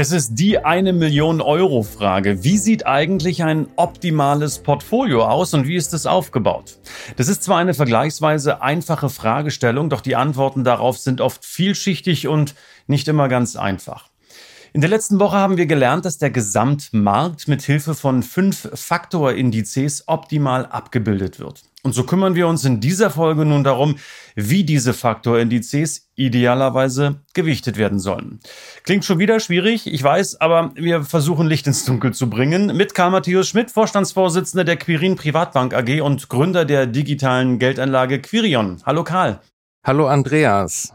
Es ist die eine Million Euro Frage. Wie sieht eigentlich ein optimales Portfolio aus und wie ist es aufgebaut? Das ist zwar eine vergleichsweise einfache Fragestellung, doch die Antworten darauf sind oft vielschichtig und nicht immer ganz einfach. In der letzten Woche haben wir gelernt, dass der Gesamtmarkt mit Hilfe von fünf Faktorindizes optimal abgebildet wird. Und so kümmern wir uns in dieser Folge nun darum, wie diese Faktorindizes idealerweise gewichtet werden sollen. Klingt schon wieder schwierig, ich weiß, aber wir versuchen Licht ins Dunkel zu bringen. Mit Karl Matthäus Schmidt, Vorstandsvorsitzender der Quirin Privatbank AG und Gründer der digitalen Geldanlage Quirion. Hallo Karl. Hallo Andreas.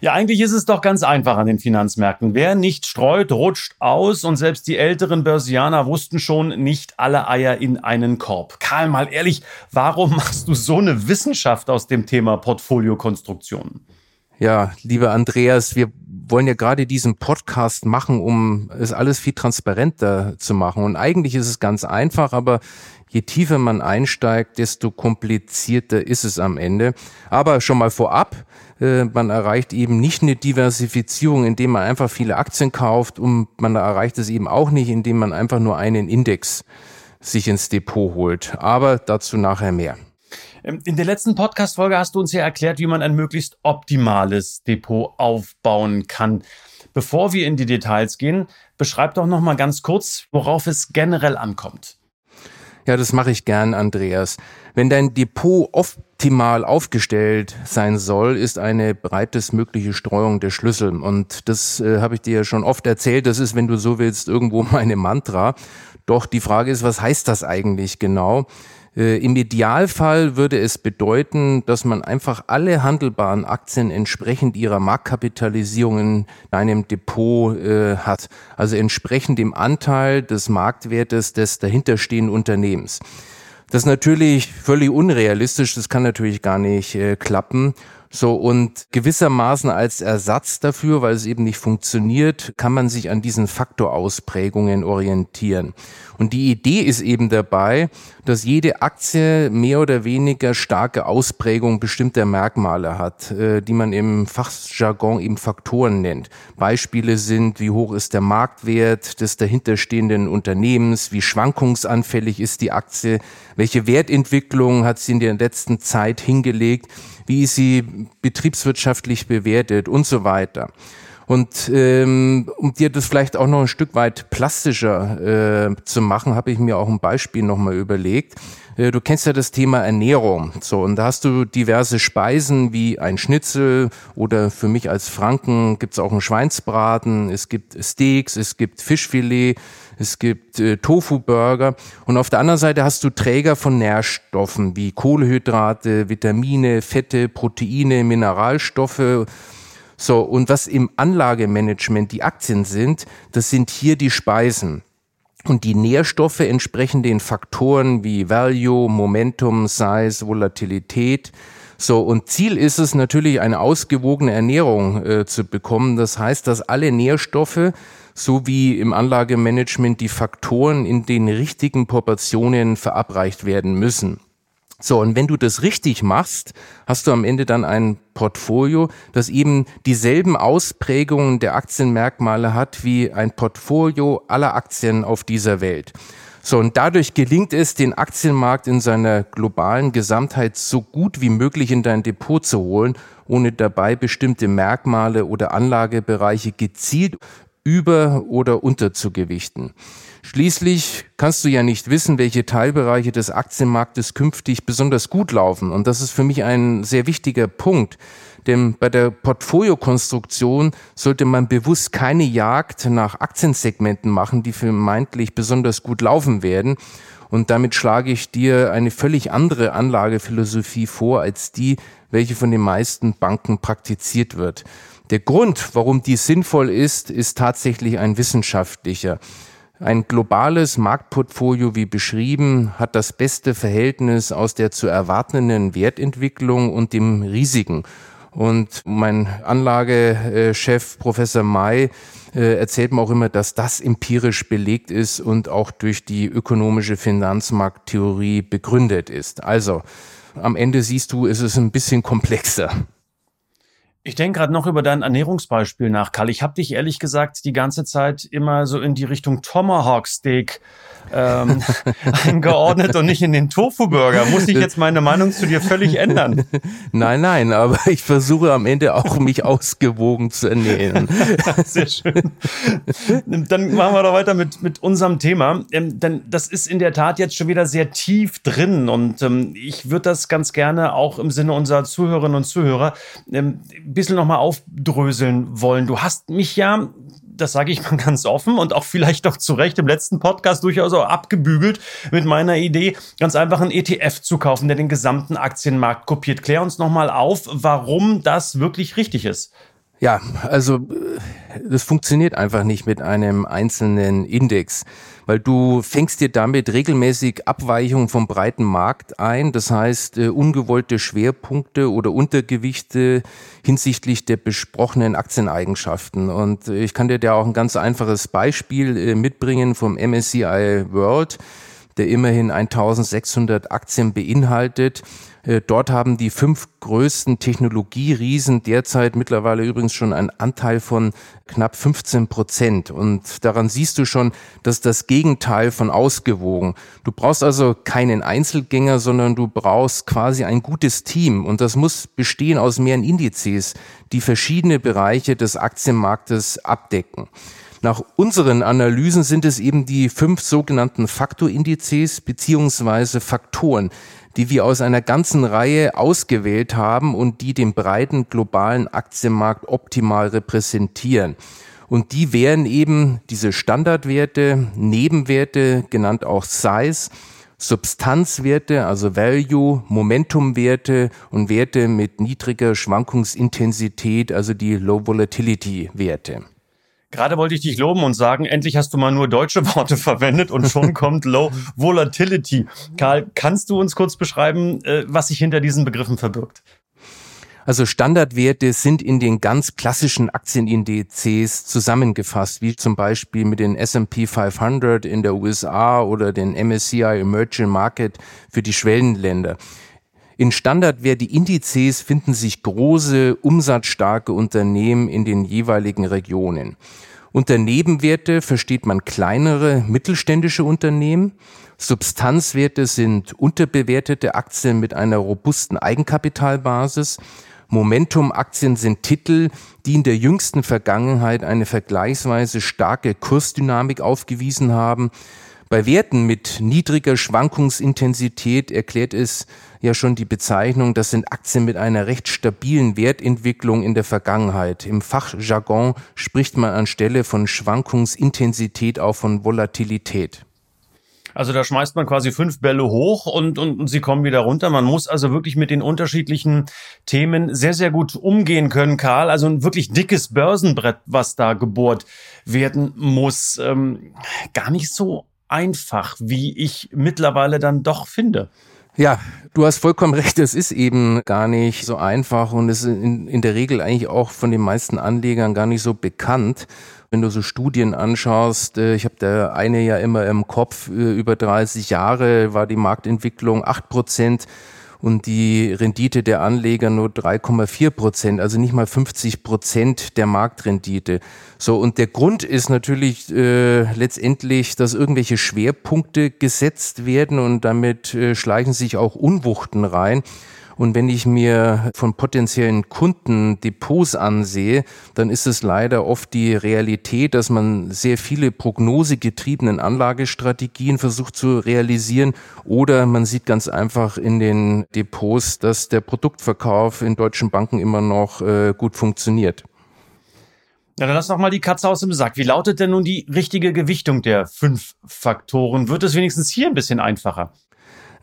Ja, eigentlich ist es doch ganz einfach an den Finanzmärkten. Wer nicht streut, rutscht aus und selbst die älteren Börsianer wussten schon nicht alle Eier in einen Korb. Karl, mal ehrlich, warum machst du so eine Wissenschaft aus dem Thema Portfoliokonstruktion? Ja, lieber Andreas, wir wollen ja gerade diesen Podcast machen, um es alles viel transparenter zu machen. Und eigentlich ist es ganz einfach, aber je tiefer man einsteigt, desto komplizierter ist es am Ende. Aber schon mal vorab, äh, man erreicht eben nicht eine Diversifizierung, indem man einfach viele Aktien kauft und man erreicht es eben auch nicht, indem man einfach nur einen Index sich ins Depot holt. Aber dazu nachher mehr. Ähm, in der letzten Podcast-Folge hast du uns ja erklärt, wie man ein möglichst optimales Depot aufbauen kann. Bevor wir in die Details gehen, beschreib doch noch mal ganz kurz, worauf es generell ankommt. Ja, das mache ich gern, Andreas. Wenn dein Depot optimal aufgestellt sein soll, ist eine breitestmögliche Streuung der Schlüssel. Und das äh, habe ich dir ja schon oft erzählt. Das ist, wenn du so willst, irgendwo meine Mantra. Doch die Frage ist, was heißt das eigentlich genau? Äh, Im Idealfall würde es bedeuten, dass man einfach alle handelbaren Aktien entsprechend ihrer Marktkapitalisierung in einem Depot äh, hat, also entsprechend dem Anteil des Marktwertes des dahinterstehenden Unternehmens. Das ist natürlich völlig unrealistisch, das kann natürlich gar nicht äh, klappen. So, und gewissermaßen als Ersatz dafür, weil es eben nicht funktioniert, kann man sich an diesen Faktorausprägungen orientieren. Und die Idee ist eben dabei, dass jede Aktie mehr oder weniger starke Ausprägung bestimmter Merkmale hat, äh, die man im Fachjargon eben Faktoren nennt. Beispiele sind, wie hoch ist der Marktwert des dahinterstehenden Unternehmens, wie schwankungsanfällig ist die Aktie, welche Wertentwicklung hat sie in der letzten Zeit hingelegt, wie sie betriebswirtschaftlich bewertet und so weiter. Und ähm, um dir das vielleicht auch noch ein Stück weit plastischer äh, zu machen, habe ich mir auch ein Beispiel nochmal überlegt. Äh, du kennst ja das Thema Ernährung. So, und da hast du diverse Speisen wie ein Schnitzel oder für mich als Franken gibt's auch einen Schweinsbraten, es gibt Steaks, es gibt Fischfilet, es gibt äh, Tofu-Burger. Und auf der anderen Seite hast du Träger von Nährstoffen wie Kohlehydrate, Vitamine, Fette, Proteine, Mineralstoffe so, und was im Anlagemanagement die Aktien sind, das sind hier die Speisen. Und die Nährstoffe entsprechen den Faktoren wie Value, Momentum, Size, Volatilität. So, und Ziel ist es natürlich, eine ausgewogene Ernährung äh, zu bekommen. Das heißt, dass alle Nährstoffe so wie im Anlagemanagement die Faktoren in den richtigen Proportionen verabreicht werden müssen. So, und wenn du das richtig machst, hast du am Ende dann ein Portfolio, das eben dieselben Ausprägungen der Aktienmerkmale hat wie ein Portfolio aller Aktien auf dieser Welt. So, und dadurch gelingt es, den Aktienmarkt in seiner globalen Gesamtheit so gut wie möglich in dein Depot zu holen, ohne dabei bestimmte Merkmale oder Anlagebereiche gezielt über- oder unterzugewichten. Schließlich kannst du ja nicht wissen, welche Teilbereiche des Aktienmarktes künftig besonders gut laufen. Und das ist für mich ein sehr wichtiger Punkt. Denn bei der Portfoliokonstruktion sollte man bewusst keine Jagd nach Aktiensegmenten machen, die vermeintlich besonders gut laufen werden. Und damit schlage ich dir eine völlig andere Anlagephilosophie vor als die, welche von den meisten Banken praktiziert wird. Der Grund, warum dies sinnvoll ist, ist tatsächlich ein wissenschaftlicher. Ein globales Marktportfolio, wie beschrieben, hat das beste Verhältnis aus der zu erwartenden Wertentwicklung und dem Risiken. Und mein Anlagechef Professor May äh, erzählt mir auch immer, dass das empirisch belegt ist und auch durch die ökonomische Finanzmarkttheorie begründet ist. Also am Ende siehst du, ist es ein bisschen komplexer. Ich denke gerade noch über dein Ernährungsbeispiel nach, Karl. Ich habe dich ehrlich gesagt die ganze Zeit immer so in die Richtung Tomahawk Steak ähm, eingeordnet und nicht in den Tofu-Burger. Muss ich jetzt meine Meinung zu dir völlig ändern? Nein, nein, aber ich versuche am Ende auch mich ausgewogen zu ernähren. Sehr schön. Dann machen wir doch weiter mit, mit unserem Thema. Ähm, denn das ist in der Tat jetzt schon wieder sehr tief drin und ähm, ich würde das ganz gerne auch im Sinne unserer Zuhörerinnen und Zuhörer ähm, bisschen nochmal aufdröseln wollen. Du hast mich ja das sage ich mal ganz offen und auch vielleicht doch zu Recht im letzten Podcast durchaus auch abgebügelt mit meiner Idee, ganz einfach einen ETF zu kaufen, der den gesamten Aktienmarkt kopiert. Klär uns nochmal auf, warum das wirklich richtig ist. Ja, also das funktioniert einfach nicht mit einem einzelnen Index, weil du fängst dir damit regelmäßig Abweichungen vom breiten Markt ein, das heißt äh, ungewollte Schwerpunkte oder Untergewichte hinsichtlich der besprochenen Aktieneigenschaften. Und ich kann dir da auch ein ganz einfaches Beispiel äh, mitbringen vom MSCI World der immerhin 1600 Aktien beinhaltet. Äh, dort haben die fünf größten Technologieriesen derzeit mittlerweile übrigens schon einen Anteil von knapp 15 Prozent. Und daran siehst du schon, dass das Gegenteil von ausgewogen. Du brauchst also keinen Einzelgänger, sondern du brauchst quasi ein gutes Team. Und das muss bestehen aus mehreren Indizes, die verschiedene Bereiche des Aktienmarktes abdecken. Nach unseren Analysen sind es eben die fünf sogenannten Faktorindizes beziehungsweise Faktoren, die wir aus einer ganzen Reihe ausgewählt haben und die den breiten globalen Aktienmarkt optimal repräsentieren. Und die wären eben diese Standardwerte, Nebenwerte, genannt auch Size, Substanzwerte, also Value, Momentumwerte und Werte mit niedriger Schwankungsintensität, also die Low Volatility Werte. Gerade wollte ich dich loben und sagen, endlich hast du mal nur deutsche Worte verwendet und schon kommt Low Volatility. Karl, kannst du uns kurz beschreiben, äh, was sich hinter diesen Begriffen verbirgt? Also Standardwerte sind in den ganz klassischen Aktienindizes zusammengefasst, wie zum Beispiel mit den S&P 500 in der USA oder den MSCI Emerging Market für die Schwellenländer. In Standardwerte-Indizes finden sich große, umsatzstarke Unternehmen in den jeweiligen Regionen. Unter Nebenwerte versteht man kleinere, mittelständische Unternehmen. Substanzwerte sind unterbewertete Aktien mit einer robusten Eigenkapitalbasis. Momentum-Aktien sind Titel, die in der jüngsten Vergangenheit eine vergleichsweise starke Kursdynamik aufgewiesen haben. Bei Werten mit niedriger Schwankungsintensität erklärt es ja schon die Bezeichnung, das sind Aktien mit einer recht stabilen Wertentwicklung in der Vergangenheit. Im Fachjargon spricht man anstelle von Schwankungsintensität auch von Volatilität. Also da schmeißt man quasi fünf Bälle hoch und, und, sie kommen wieder runter. Man muss also wirklich mit den unterschiedlichen Themen sehr, sehr gut umgehen können, Karl. Also ein wirklich dickes Börsenbrett, was da gebohrt werden muss. Ähm, gar nicht so einfach, wie ich mittlerweile dann doch finde. Ja, du hast vollkommen recht, es ist eben gar nicht so einfach und es ist in, in der Regel eigentlich auch von den meisten Anlegern gar nicht so bekannt. Wenn du so Studien anschaust, äh, ich habe da eine ja immer im Kopf, äh, über 30 Jahre war die Marktentwicklung acht Prozent und die Rendite der Anleger nur 3,4 Prozent, also nicht mal 50 Prozent der Marktrendite. So, und der Grund ist natürlich äh, letztendlich, dass irgendwelche Schwerpunkte gesetzt werden und damit äh, schleichen sich auch Unwuchten rein. Und wenn ich mir von potenziellen Kunden Depots ansehe, dann ist es leider oft die Realität, dass man sehr viele prognosegetriebenen Anlagestrategien versucht zu realisieren oder man sieht ganz einfach in den Depots, dass der Produktverkauf in deutschen Banken immer noch äh, gut funktioniert. Ja, dann lass doch mal die Katze aus dem Sack. Wie lautet denn nun die richtige Gewichtung der fünf Faktoren? Wird es wenigstens hier ein bisschen einfacher?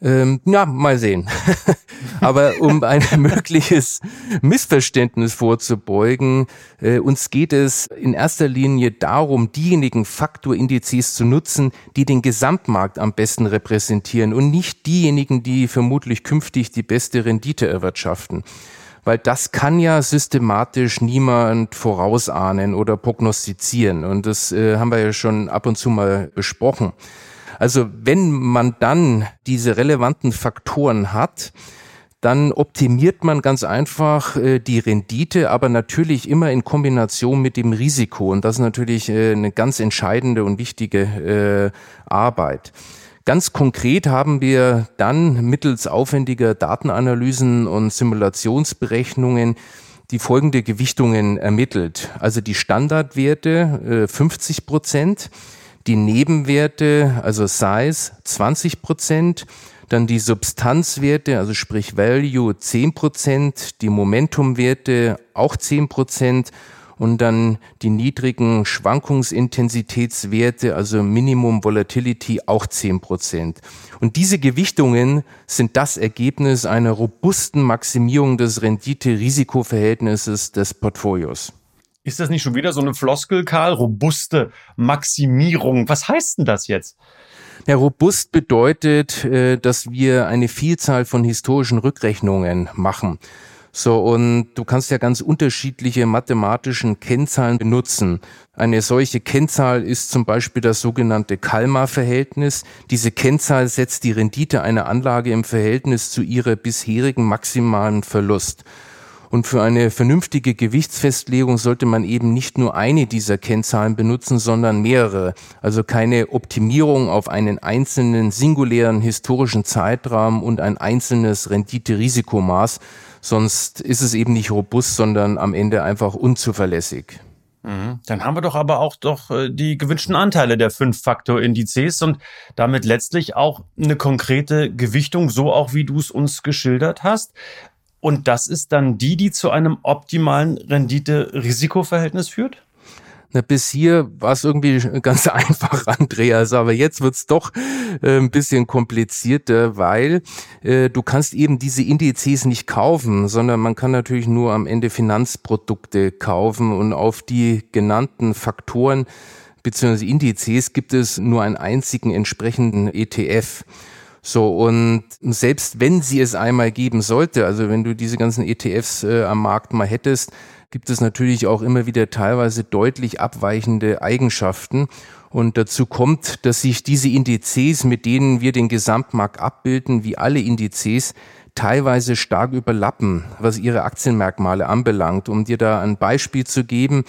Ähm, ja, mal sehen. Aber um ein mögliches Missverständnis vorzubeugen, äh, uns geht es in erster Linie darum, diejenigen Faktorindizes zu nutzen, die den Gesamtmarkt am besten repräsentieren und nicht diejenigen, die vermutlich künftig die beste Rendite erwirtschaften weil das kann ja systematisch niemand vorausahnen oder prognostizieren. Und das äh, haben wir ja schon ab und zu mal besprochen. Also wenn man dann diese relevanten Faktoren hat, dann optimiert man ganz einfach äh, die Rendite, aber natürlich immer in Kombination mit dem Risiko. Und das ist natürlich äh, eine ganz entscheidende und wichtige äh, Arbeit. Ganz konkret haben wir dann mittels aufwendiger Datenanalysen und Simulationsberechnungen die folgende Gewichtungen ermittelt. Also die Standardwerte 50 äh, Prozent, die Nebenwerte, also Size 20 Prozent, dann die Substanzwerte, also sprich Value 10 Prozent, die Momentumwerte auch 10 Prozent und dann die niedrigen Schwankungsintensitätswerte, also Minimum Volatility auch 10 Prozent. Und diese Gewichtungen sind das Ergebnis einer robusten Maximierung des Rendite-Risiko-Verhältnisses des Portfolios. Ist das nicht schon wieder so eine Floskel, Karl? Robuste Maximierung. Was heißt denn das jetzt? Ja, robust bedeutet, äh, dass wir eine Vielzahl von historischen Rückrechnungen machen. So, und du kannst ja ganz unterschiedliche mathematischen Kennzahlen benutzen. Eine solche Kennzahl ist zum Beispiel das sogenannte Kalmar-Verhältnis. Diese Kennzahl setzt die Rendite einer Anlage im Verhältnis zu ihrer bisherigen maximalen Verlust. Und für eine vernünftige Gewichtsfestlegung sollte man eben nicht nur eine dieser Kennzahlen benutzen, sondern mehrere. Also keine Optimierung auf einen einzelnen singulären historischen Zeitraum und ein einzelnes Rendite-Risikomaß. Sonst ist es eben nicht robust, sondern am Ende einfach unzuverlässig. Mhm. Dann haben wir doch aber auch doch äh, die gewünschten Anteile der Fünf-Faktor-Indizes und damit letztlich auch eine konkrete Gewichtung, so auch wie du es uns geschildert hast. Und das ist dann die, die zu einem optimalen Rendite-Risiko-Verhältnis führt? Na, bis hier war es irgendwie ganz einfach, Andreas, aber jetzt wird's doch äh, ein bisschen komplizierter, weil äh, du kannst eben diese Indizes nicht kaufen, sondern man kann natürlich nur am Ende Finanzprodukte kaufen und auf die genannten Faktoren bzw. Indizes gibt es nur einen einzigen entsprechenden ETF. So, und selbst wenn sie es einmal geben sollte, also wenn du diese ganzen ETFs äh, am Markt mal hättest, gibt es natürlich auch immer wieder teilweise deutlich abweichende Eigenschaften. Und dazu kommt, dass sich diese Indizes, mit denen wir den Gesamtmarkt abbilden, wie alle Indizes, teilweise stark überlappen, was ihre Aktienmerkmale anbelangt. Um dir da ein Beispiel zu geben,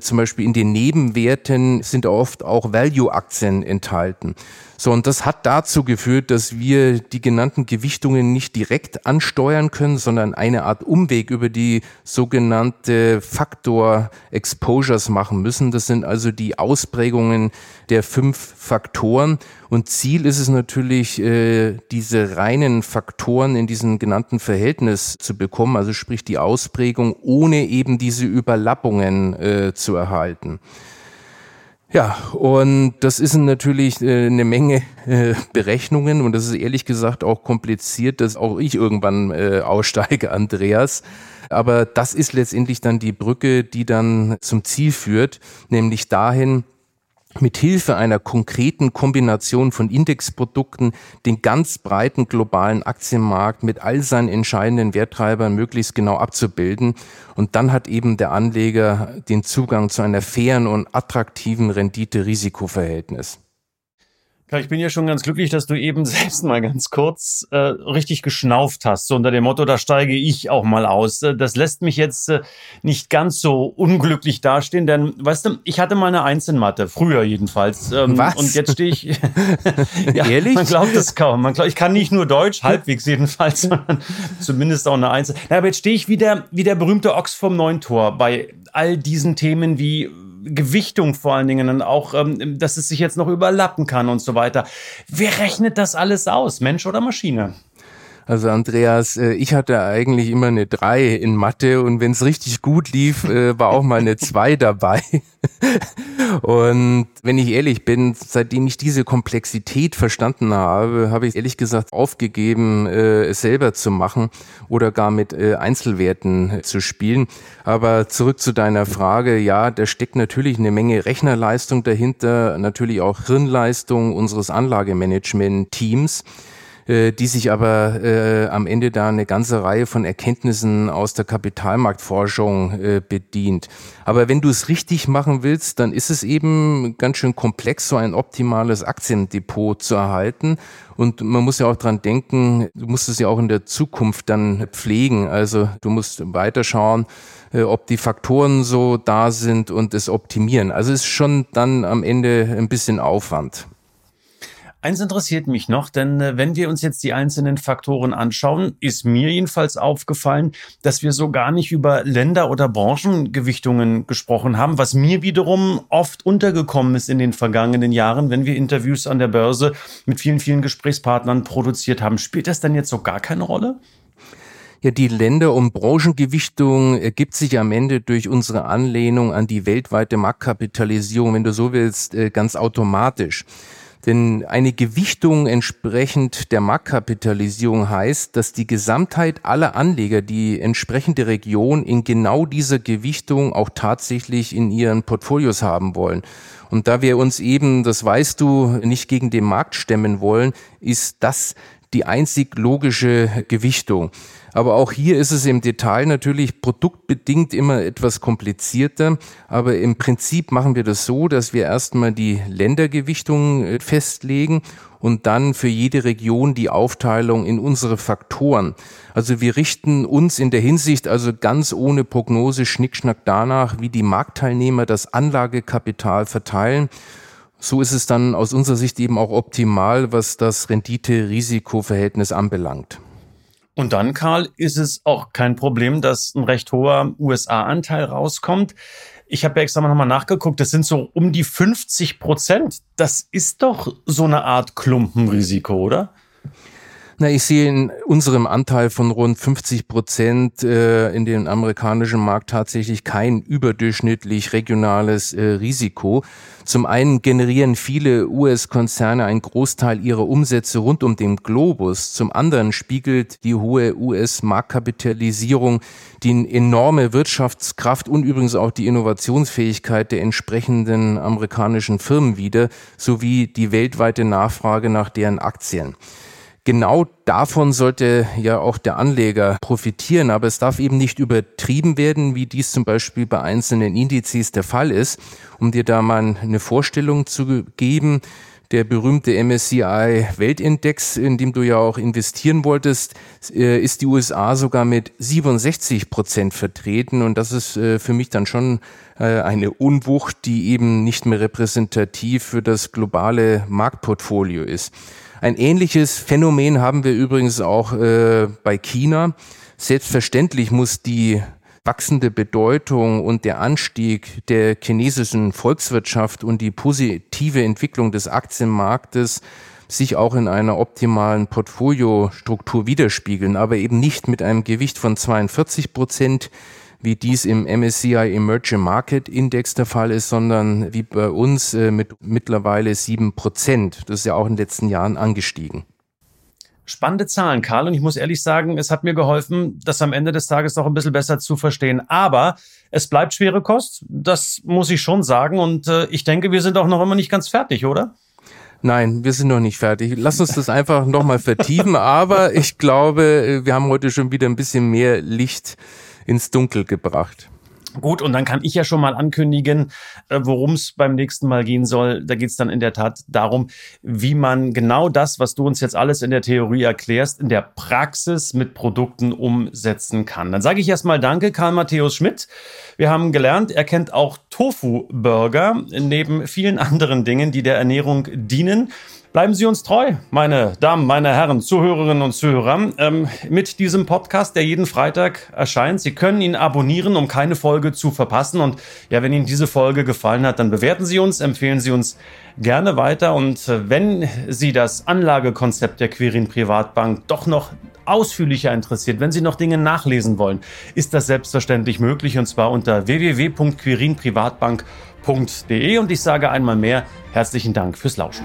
zum Beispiel in den Nebenwerten sind oft auch Value-Aktien enthalten. So, und das hat dazu geführt, dass wir die genannten Gewichtungen nicht direkt ansteuern können, sondern eine Art Umweg über die sogenannte Faktor Exposures machen müssen. Das sind also die Ausprägungen der fünf Faktoren. Und Ziel ist es natürlich, äh, diese reinen Faktoren in diesem genannten Verhältnis zu bekommen, also sprich die Ausprägung, ohne eben diese Überlappungen äh, zu erhalten. Ja, und das ist natürlich äh, eine Menge Berechnungen und das ist ehrlich gesagt auch kompliziert, dass auch ich irgendwann aussteige, Andreas. Aber das ist letztendlich dann die Brücke, die dann zum Ziel führt, nämlich dahin, mit Hilfe einer konkreten Kombination von Indexprodukten den ganz breiten globalen Aktienmarkt mit all seinen entscheidenden Werttreibern möglichst genau abzubilden. Und dann hat eben der Anleger den Zugang zu einer fairen und attraktiven Rendite-Risiko-Verhältnis. Ich bin ja schon ganz glücklich, dass du eben selbst mal ganz kurz äh, richtig geschnauft hast, so unter dem Motto, da steige ich auch mal aus. Äh, das lässt mich jetzt äh, nicht ganz so unglücklich dastehen, denn, weißt du, ich hatte mal eine Einzelmatte, früher jedenfalls. Ähm, Was? Und jetzt stehe ich. ja, Ehrlich? Man glaubt es kaum. Man glaubt, ich kann nicht nur Deutsch, halbwegs jedenfalls, sondern zumindest auch eine Einzel. Na, aber jetzt stehe ich wieder wie der berühmte Ochs vom neuen Tor bei all diesen Themen wie Gewichtung vor allen Dingen und auch, ähm, dass es sich jetzt noch überlappen kann und so weiter. Wer rechnet das alles aus, Mensch oder Maschine? Also Andreas, äh, ich hatte eigentlich immer eine drei in Mathe und wenn es richtig gut lief, äh, war auch mal eine zwei dabei. Und wenn ich ehrlich bin, seitdem ich diese Komplexität verstanden habe, habe ich ehrlich gesagt aufgegeben, äh, es selber zu machen oder gar mit Einzelwerten zu spielen. Aber zurück zu deiner Frage, ja, da steckt natürlich eine Menge Rechnerleistung dahinter, natürlich auch Hirnleistung unseres Anlagemanagement-Teams. Äh, die sich aber äh, am Ende da eine ganze Reihe von Erkenntnissen aus der Kapitalmarktforschung äh, bedient. Aber wenn du es richtig machen willst, dann ist es eben ganz schön komplex, so ein optimales Aktiendepot zu erhalten. Und man muss ja auch dran denken, du musst es ja auch in der Zukunft dann pflegen. Also du musst weiterschauen, äh, ob die Faktoren so da sind und es optimieren. Also es ist schon dann am Ende ein bisschen Aufwand. Eins interessiert mich noch, denn äh, wenn wir uns jetzt die einzelnen Faktoren anschauen, ist mir jedenfalls aufgefallen, dass wir so gar nicht über Länder- oder Branchengewichtungen gesprochen haben, was mir wiederum oft untergekommen ist in den vergangenen Jahren, wenn wir Interviews an der Börse mit vielen, vielen Gesprächspartnern produziert haben. Spielt das dann jetzt so gar keine Rolle? Ja, die Länder- und Branchengewichtung ergibt sich am Ende durch unsere Anlehnung an die weltweite Marktkapitalisierung, wenn du so willst, äh, ganz automatisch. Denn eine Gewichtung entsprechend der Marktkapitalisierung heißt, dass die Gesamtheit aller Anleger die entsprechende Region in genau dieser Gewichtung auch tatsächlich in ihren Portfolios haben wollen. Und da wir uns eben, das weißt du, nicht gegen den Markt stemmen wollen, ist das die einzig logische Gewichtung. Aber auch hier ist es im Detail natürlich produktbedingt immer etwas komplizierter. Aber im Prinzip machen wir das so, dass wir erstmal die Ländergewichtung äh, festlegen und dann für jede Region die Aufteilung in unsere Faktoren. Also wir richten uns in der Hinsicht also ganz ohne Prognose Schnickschnack danach, wie die Marktteilnehmer das Anlagekapital verteilen. So ist es dann aus unserer Sicht eben auch optimal, was das Rendite-Risiko-Verhältnis anbelangt. Und dann, Karl, ist es auch kein Problem, dass ein recht hoher USA-Anteil rauskommt. Ich habe ja extra mal nochmal nachgeguckt, das sind so um die 50 Prozent. Das ist doch so eine Art Klumpenrisiko, oder? Na, ich sehe in unserem Anteil von rund 50 Prozent äh, in den amerikanischen Markt tatsächlich kein überdurchschnittlich regionales äh, Risiko. Zum einen generieren viele US-Konzerne einen Großteil ihrer Umsätze rund um den Globus. Zum anderen spiegelt die hohe US-Marktkapitalisierung die enorme Wirtschaftskraft und übrigens auch die Innovationsfähigkeit der entsprechenden amerikanischen Firmen wider, sowie die weltweite Nachfrage nach deren Aktien. Genau davon sollte ja auch der Anleger profitieren, aber es darf eben nicht übertrieben werden, wie dies zum Beispiel bei einzelnen Indizes der Fall ist. Um dir da mal eine Vorstellung zu geben, der berühmte MSCI Weltindex, in dem du ja auch investieren wolltest, äh, ist die USA sogar mit 67 Prozent vertreten. Und das ist äh, für mich dann schon äh, eine Unwucht, die eben nicht mehr repräsentativ für das globale Marktportfolio ist. Ein ähnliches Phänomen haben wir übrigens auch äh, bei China. Selbstverständlich muss die wachsende Bedeutung und der Anstieg der chinesischen Volkswirtschaft und die positive Entwicklung des Aktienmarktes sich auch in einer optimalen Portfoliostruktur widerspiegeln, aber eben nicht mit einem Gewicht von 42 Prozent, wie dies im MSCI Emerging Market Index der Fall ist, sondern wie bei uns äh, mit mittlerweile sieben Prozent. Das ist ja auch in den letzten Jahren angestiegen. Spannende Zahlen, Karl. Und ich muss ehrlich sagen, es hat mir geholfen, das am Ende des Tages noch ein bisschen besser zu verstehen. Aber es bleibt schwere Kost. Das muss ich schon sagen. Und äh, ich denke, wir sind auch noch immer nicht ganz fertig, oder? Nein, wir sind noch nicht fertig. Lass uns das einfach nochmal vertiefen. Aber ich glaube, äh, wir haben heute schon wieder ein bisschen mehr Licht ins Dunkel gebracht. Gut, und dann kann ich ja schon mal ankündigen, äh, worum es beim nächsten Mal gehen soll. Da geht es dann in der Tat darum, wie man genau das, was du uns jetzt alles in der Theorie erklärst, in der Praxis mit Produkten umsetzen kann. Dann sage ich erstmal Danke, Karl Matthäus Schmidt. Wir haben gelernt, er kennt auch Tofu-Burger neben vielen anderen Dingen, die der Ernährung dienen. Bleiben Sie uns treu, meine Damen, meine Herren, Zuhörerinnen und Zuhörer, ähm, mit diesem Podcast, der jeden Freitag erscheint. Sie können ihn abonnieren, um keine Folge zu verpassen. Und ja, wenn Ihnen diese Folge gefallen hat, dann bewerten Sie uns, empfehlen Sie uns gerne weiter. Und äh, wenn Sie das Anlagekonzept der Quirin Privatbank doch noch ausführlicher interessiert, wenn Sie noch Dinge nachlesen wollen, ist das selbstverständlich möglich und zwar unter www.quirinprivatbank.de und ich sage einmal mehr herzlichen Dank fürs Lauschen.